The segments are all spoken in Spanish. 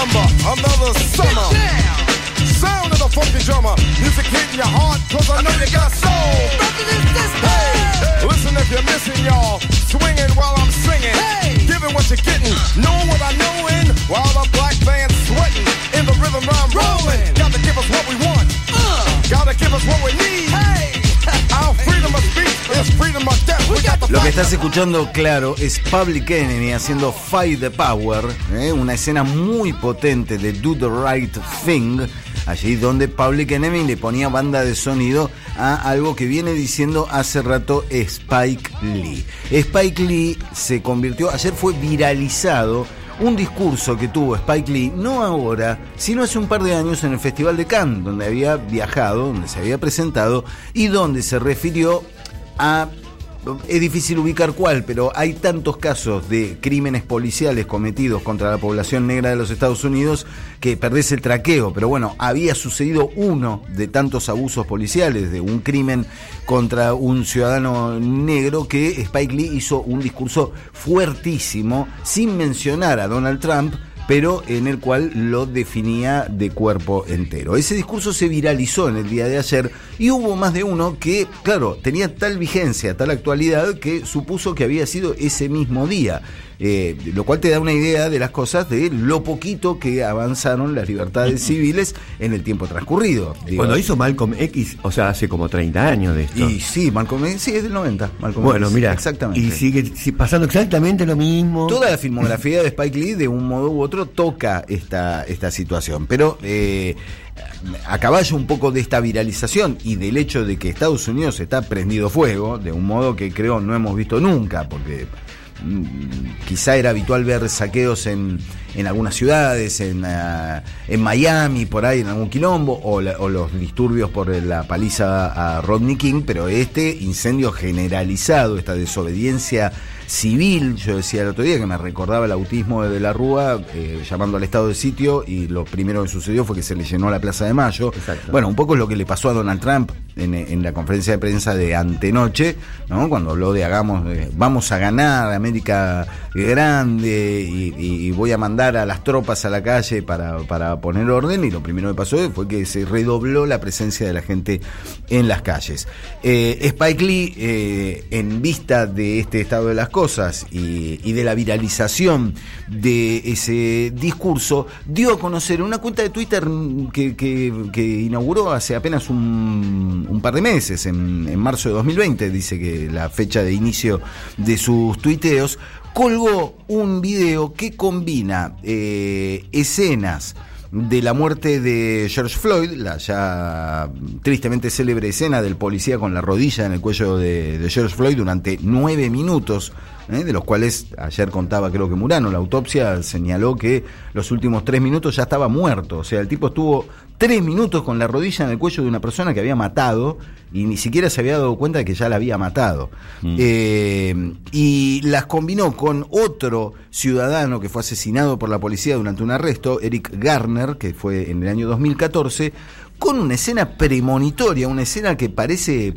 September, another summer. Sound of the funky drummer. Music hitting your heart, cause I know you got soul. Hey, listen if you're missing y'all. Swinging while I'm singing. Giving what you're getting. Knowing what I know in. While the black band's sweating. In the rhythm I'm rolling. Gotta give us what we want. Uh. Gotta give us what we need. Our Lo que estás escuchando, claro, es Public Enemy haciendo Fight the Power, ¿eh? una escena muy potente de Do the Right Thing, allí donde Public Enemy le ponía banda de sonido a algo que viene diciendo hace rato Spike Lee. Spike Lee se convirtió, ayer fue viralizado un discurso que tuvo Spike Lee, no ahora, sino hace un par de años en el Festival de Cannes, donde había viajado, donde se había presentado y donde se refirió a es difícil ubicar cuál, pero hay tantos casos de crímenes policiales cometidos contra la población negra de los Estados Unidos que perdés el traqueo. Pero bueno, había sucedido uno de tantos abusos policiales, de un crimen contra un ciudadano negro, que Spike Lee hizo un discurso fuertísimo, sin mencionar a Donald Trump, pero en el cual lo definía de cuerpo entero. Ese discurso se viralizó en el día de ayer y hubo más de uno que, claro, tenía tal vigencia, tal actualidad, que supuso que había sido ese mismo día. Eh, lo cual te da una idea de las cosas de lo poquito que avanzaron las libertades civiles en el tiempo transcurrido. Digo, Cuando hizo Malcolm X, o sea, hace como 30 años de esto. Y sí, Malcolm X, sí, es del 90. Malcolm bueno, X, mira. Exactamente. Y sigue si- pasando exactamente lo mismo. Toda la filmografía de Spike Lee, de un modo u otro, toca esta, esta situación. Pero eh, a caballo un poco de esta viralización y del hecho de que Estados Unidos está prendido fuego, de un modo que creo no hemos visto nunca, porque mm, quizá era habitual ver saqueos en, en algunas ciudades, en, ah, en Miami, por ahí, en algún quilombo, o, o los disturbios por la paliza a Rodney King, pero este incendio generalizado, esta desobediencia civil, yo decía el otro día que me recordaba el autismo de, de la Rúa, eh, llamando al estado de sitio, y lo primero que sucedió fue que se le llenó la Plaza de Mayo. Exacto. Bueno, un poco es lo que le pasó a Donald Trump en, en la conferencia de prensa de antenoche, ¿no? Cuando habló de hagamos, vamos a ganar, América grande, y, y- y voy a mandar a las tropas a la calle para, para poner orden, y lo primero que pasó fue que se redobló la presencia de la gente en las calles. Eh, Spike Lee, eh, en vista de este estado de las cosas y, y de la viralización de ese discurso, dio a conocer una cuenta de Twitter que, inauguró hace apenas un, un par de meses, en, en marzo de 2020, dice que la fecha de inicio de sus tuiteos, colgó un video que combina eh, escenas de la muerte de George Floyd, la ya tristemente célebre escena del policía con la rodilla en el cuello de, de George Floyd durante nueve minutos, ¿eh? de los cuales ayer contaba creo que Murano, la autopsia señaló que los últimos tres minutos ya estaba muerto, o sea, el tipo estuvo tres minutos con la rodilla en el cuello de una persona que había matado y ni siquiera se había dado cuenta de que ya la había matado. Eh, y las combinó con otro ciudadano que fue asesinado por la policía durante un arresto, Eric Garner, que fue en el año 2014, con una escena premonitoria, una escena que parece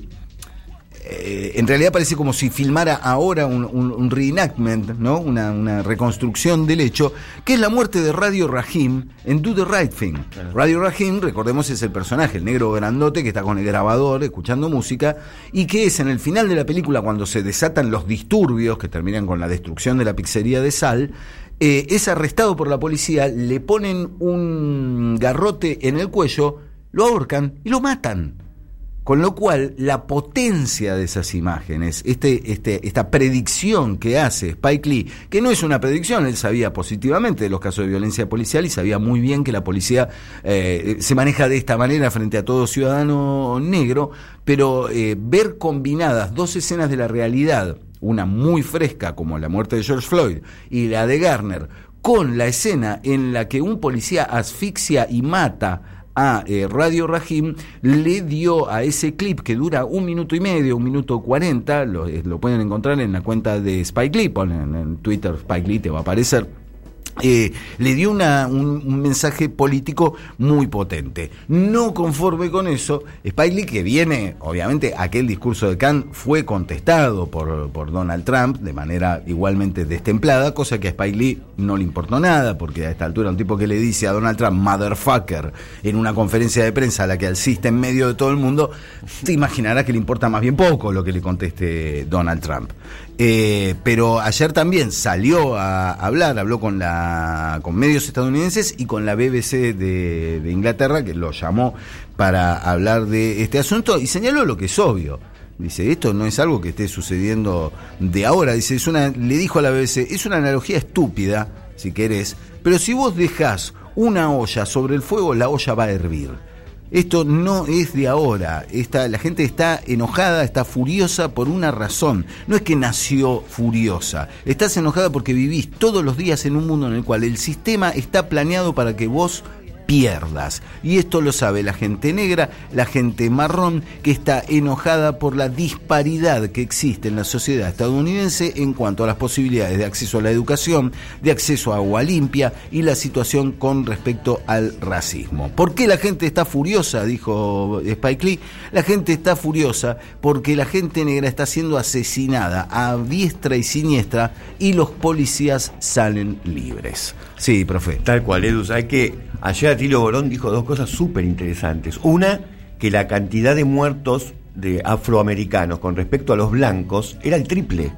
eh, en realidad parece como si filmara ahora un, un- un reenactment, ¿no? Una, una reconstrucción del hecho, que es la muerte de Radio Rahim en Do the Right Thing. Radio Rahim, recordemos, es el personaje, el negro grandote que está con el grabador escuchando música y que es en el final de la película cuando se desatan los disturbios que terminan con la destrucción de la pizzería de Sal. eh, es arrestado por la policía, le ponen un garrote en el cuello, lo ahorcan y lo matan. Con lo cual, la potencia de esas imágenes, este, este, esta predicción que hace Spike Lee, que no es una predicción, él sabía positivamente de los casos de violencia policial y sabía muy bien que la policía eh, se maneja de esta manera frente a todo ciudadano negro, pero eh, ver combinadas dos escenas de la realidad, una muy fresca como la muerte de George Floyd y la de Garner, con la escena en la que un policía asfixia y mata a eh, Radio Rahim le dio a ese clip que dura un minuto y medio, un minuto cuarenta, lo, eh, lo pueden encontrar en la cuenta de Spike Lee, ponen en Twitter Spike Lee, te va a aparecer. Eh, le dio un, mensaje político muy potente. No conforme con eso, Spike que viene, obviamente, aquel discurso de Kant fue contestado por, Donald Trump de manera igualmente destemplada, cosa que a Spike no le importó nada, porque a esta altura un tipo que le dice a Donald Trump, motherfucker, en una conferencia de prensa a la que asiste en medio de todo el mundo, te imaginarás que le importa más bien poco lo que le conteste Donald Trump. Eh, pero ayer también salió a hablar, habló con la con medios estadounidenses y con la BBC de, Inglaterra que lo llamó para hablar de este asunto y señaló lo que es obvio. Dice, esto no es algo que esté sucediendo de ahora. Dice, es una, le dijo a la BBC, es una analogía estúpida, si querés, pero si vos dejás una olla sobre el fuego, la olla va a hervir. Esto no es de ahora. La gente está enojada, está furiosa por una razón. No es que nació furiosa. Estás enojada porque vivís todos los días en un mundo en el cual el sistema está planeado para que vos pierdas. Y esto lo sabe la gente negra, la gente marrón, que está enojada por la disparidad que existe en la sociedad estadounidense en cuanto a las posibilidades de acceso a la educación, de acceso a agua limpia y la situación con respecto al racismo. ¿Por qué la gente está furiosa? Dijo Spike Lee. La gente está furiosa porque la gente negra está siendo asesinada a diestra y siniestra y los policías salen libres. Sí, profe. Tal cual, Edu. Hay que ayer Atilio Borón dijo dos cosas súper interesantes. Una, que la cantidad de muertos de afroamericanos con respecto a los blancos era el triple.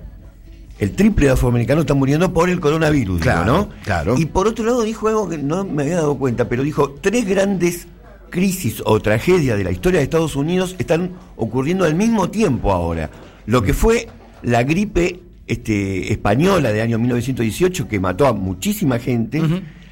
El triple de afroamericanos están muriendo por el coronavirus, claro, ¿no? Claro. Y por otro lado dijo algo que no me había dado cuenta, pero dijo, tres grandes crisis o tragedias de la historia de Estados Unidos están ocurriendo al mismo tiempo ahora. Lo que fue la gripe este, española de año 1918 que mató a muchísima gente,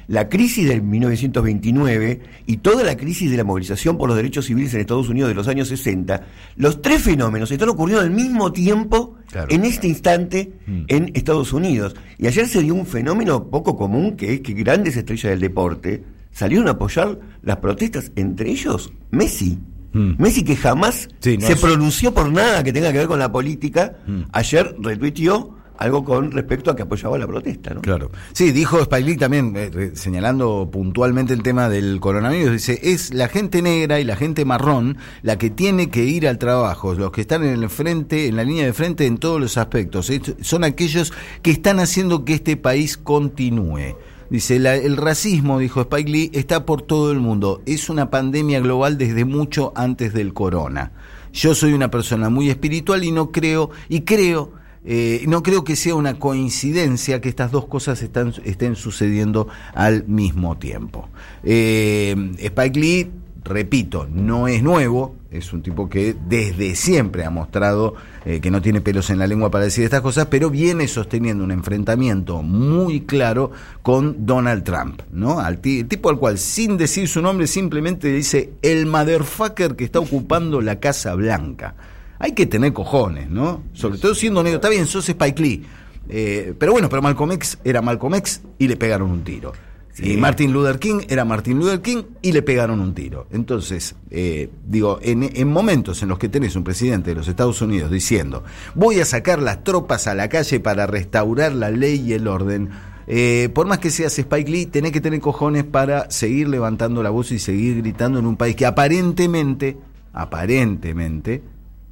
la crisis del 1929 y toda la crisis de la movilización por los derechos civiles en Estados Unidos de los años 60, los tres fenómenos están ocurriendo al mismo tiempo en este instante mm. en Estados Unidos. Y ayer se dio un fenómeno poco común que es que grandes estrellas del deporte salieron a apoyar las protestas, entre ellos Messi. Mm. Messi que jamás se pronunció por nada que tenga que ver con la política, mm. ayer retuiteó algo con respecto a que apoyaba la protesta, ¿no? Claro. Sí, dijo Spike también, eh, señalando puntualmente el tema del coronavirus, dice, es la gente negra y la gente marrón la que tiene que ir al trabajo, los que están en el frente, en la línea de frente en todos los aspectos, son aquellos que están haciendo que este país continúe. Dice, el racismo, dijo Spike Lee, está por todo el mundo. Es una pandemia global desde mucho antes del corona. Yo soy una persona muy espiritual y no creo, y creo, eh, no creo que sea una coincidencia que estas dos cosas estén sucediendo al mismo tiempo. Eh, Spike Lee repito, no es nuevo, es un tipo que desde siempre ha mostrado eh, que no tiene pelos en la lengua para decir estas cosas, pero viene sosteniendo un enfrentamiento muy claro con Donald Trump, ¿no? El tipo al cual, sin decir su nombre, simplemente dice el motherfucker que está ocupando la Casa Blanca. Hay que tener cojones, ¿no? Sobre todo siendo negro. Está bien, sos Spike Lee. Eh, pero bueno, pero Malcolm X era Malcolm X y le pegaron un tiro. Y Martin Luther King era Martin Luther King y le pegaron un tiro. Entonces, eh, digo, en, momentos en los que tenés un presidente de los Estados Unidos diciendo, voy a sacar las tropas a la calle para restaurar la ley y el orden, eh, por más que seas Spike Lee, tenés que tener cojones para seguir levantando la voz y seguir gritando en un país que aparentemente, aparentemente,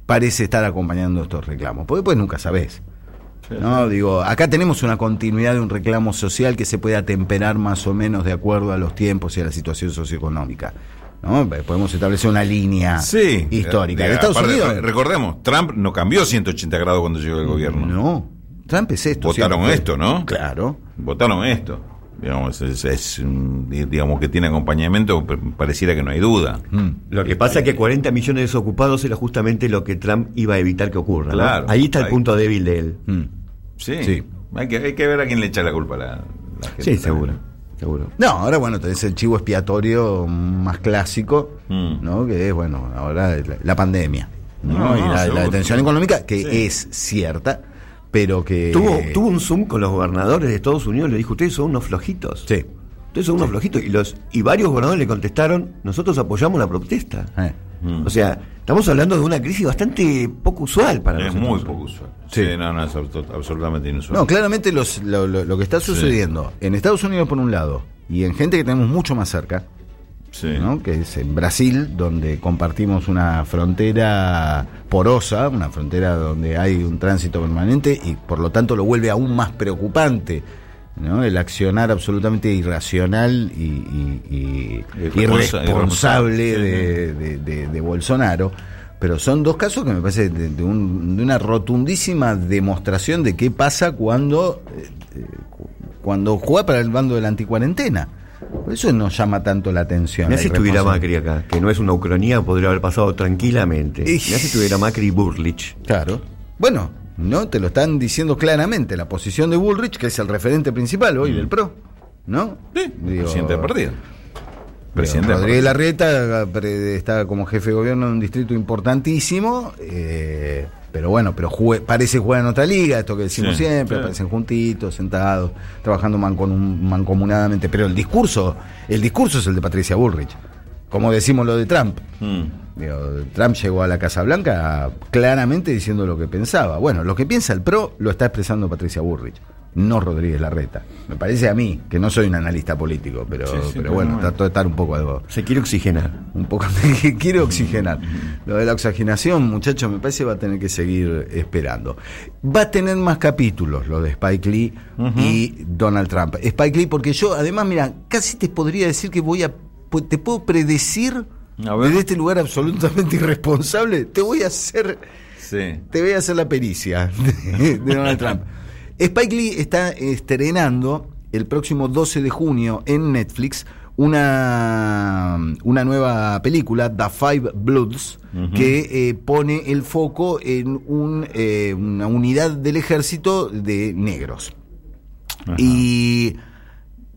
parece estar acompañando estos reclamos. Porque después nunca sabés. ¿no? Digo, acá tenemos una continuidad de un reclamo social que se puede atemperar más o menos de acuerdo a los tiempos y a la situación socioeconómica. ¿no? Podemos establecer una línea histórica. De, Estados Unidos, recordemos, Trump no cambió 180 grados cuando llegó al gobierno. No, Trump es esto. Votaron esto, ¿no? Claro. Votaron esto. Digamos, es, digamos que tiene acompañamiento, pareciera que no hay duda. Mm. Lo que pasa es que 40 millones de desocupados era justamente lo que Trump iba a evitar que ocurra. Ahí está el punto débil de él. Mm. Sí, Hay, que, hay que ver a quién le echa la culpa a la, gente. Sí, seguro. Seguro. No, ahora bueno, tenés el chivo expiatorio más clásico, mm. ¿no? Que es, bueno, ahora la, pandemia, ¿no? y la, detención económica, que es cierta, pero que... Tuvo, tuvo un Zoom con los gobernadores de Estados Unidos, le dijo, ustedes son unos flojitos. Sí. Ustedes son unos flojitos. Y, los, y varios gobernadores le contestaron, nosotros apoyamos la protesta. Eh. O sea, Estamos hablando de una crisis bastante poco usual para Es nosotros. muy poco usual. Sí. Sí, no, no, es abso- absolutamente inusual. No, claramente los- lo, lo- lo que está sucediendo en Estados Unidos por un lado y en gente que tenemos mucho más cerca, Sí. ¿no? que es en Brasil, donde compartimos una frontera porosa, una frontera donde hay un tránsito permanente y por lo tanto lo vuelve aún más preocupante. ¿no? El accionar absolutamente irracional y, y- y Irresponsa- irresponsable de, de- de- de Bolsonaro. Pero son dos casos que me parece de, de un- de una rotundísima demostración de qué pasa cuando, eh, eh, cu- cuando juega para el bando de la anticuarentena. Por eso nos llama tanto la atención. Mirá si estuviera. Macri acá, que no es una ucronía, podría haber pasado tranquilamente. Mirá si estuviera Macri y Burlich. Claro. Bueno, no te lo están diciendo claramente. La posición de Bullrich, que es el referente principal hoy del PRO. ¿No? Sí, Digo, presidente del partido. Presidente Rodríguez. Larreta pre- está como jefe de gobierno en un distrito importantísimo. eh, pero bueno, pero parece jugar en otra liga, esto que decimos Sí, siempre, sí. aparecen juntitos, sentados, trabajando mancon- mancomunadamente. Pero el discurso, el discurso es el de Patricia Bullrich. Como decimos lo de Trump. Mm. Digo, Trump llegó a la Casa Blanca claramente diciendo lo que pensaba. Bueno, lo que piensa el PRO lo está expresando Patricia Bullrich, no Rodríguez Larreta. Me parece a mí, que no soy un analista político, pero, Sí, sí, pero pero bueno, bueno. trato de estar un poco algo, Se quiere oxigenar. un poco quiero oxigenar. Lo de la oxigenación, muchachos, me parece va a tener que seguir esperando. Va a tener más capítulos lo de Spike Lee y Donald Trump. Spike Lee, porque yo, además, mira, casi te podría decir que voy a, te puedo predecir desde este lugar absolutamente irresponsable, te voy a hacer, Sí. te voy a hacer la pericia de, de Donald Trump. Spike Lee está estrenando el próximo 12 de junio en Netflix una, una nueva película, The Five Bloods, que eh, pone el foco en un, eh, una unidad del ejército de negros. Ajá. Y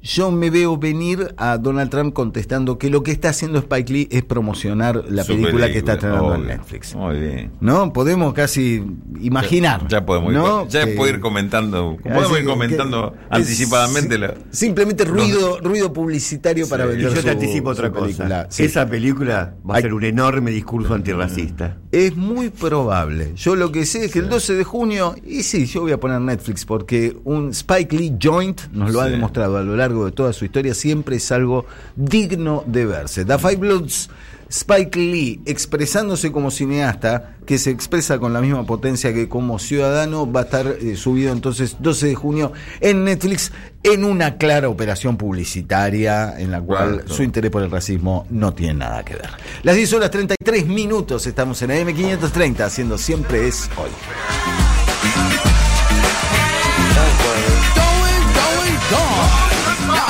yo me veo venir a Donald Trump contestando que lo que está haciendo Spike Lee es promocionar la película, que está estrenando en. Netflix. Muy bien. ¿No? Podemos casi imaginar. Ya podemos ir, ya Que- puedo ir comentando. Podemos ir comentando que- anticipadamente. es- la- Simplemente ruido, ruido publicitario para vender yo te anticipo otra película. Sí. Esa película va a ser un enorme discurso antirracista. Es muy probable. Yo lo que sé es que el 12 de junio, y sí, yo voy a poner Netflix porque un Spike Lee joint nos lo ha demostrado a lo largo de toda su historia, siempre es algo digno de verse. The Five Bloods, Spike Lee expresándose como cineasta, que se expresa con la misma potencia que como ciudadano, va a estar eh, subido entonces 12 de junio en Netflix en una clara operación publicitaria en la cual Claro. su interés por el racismo no tiene nada que ver. Las 10 horas 33 minutos estamos en AM530 haciendo siempre es hoy. Going, going, gone.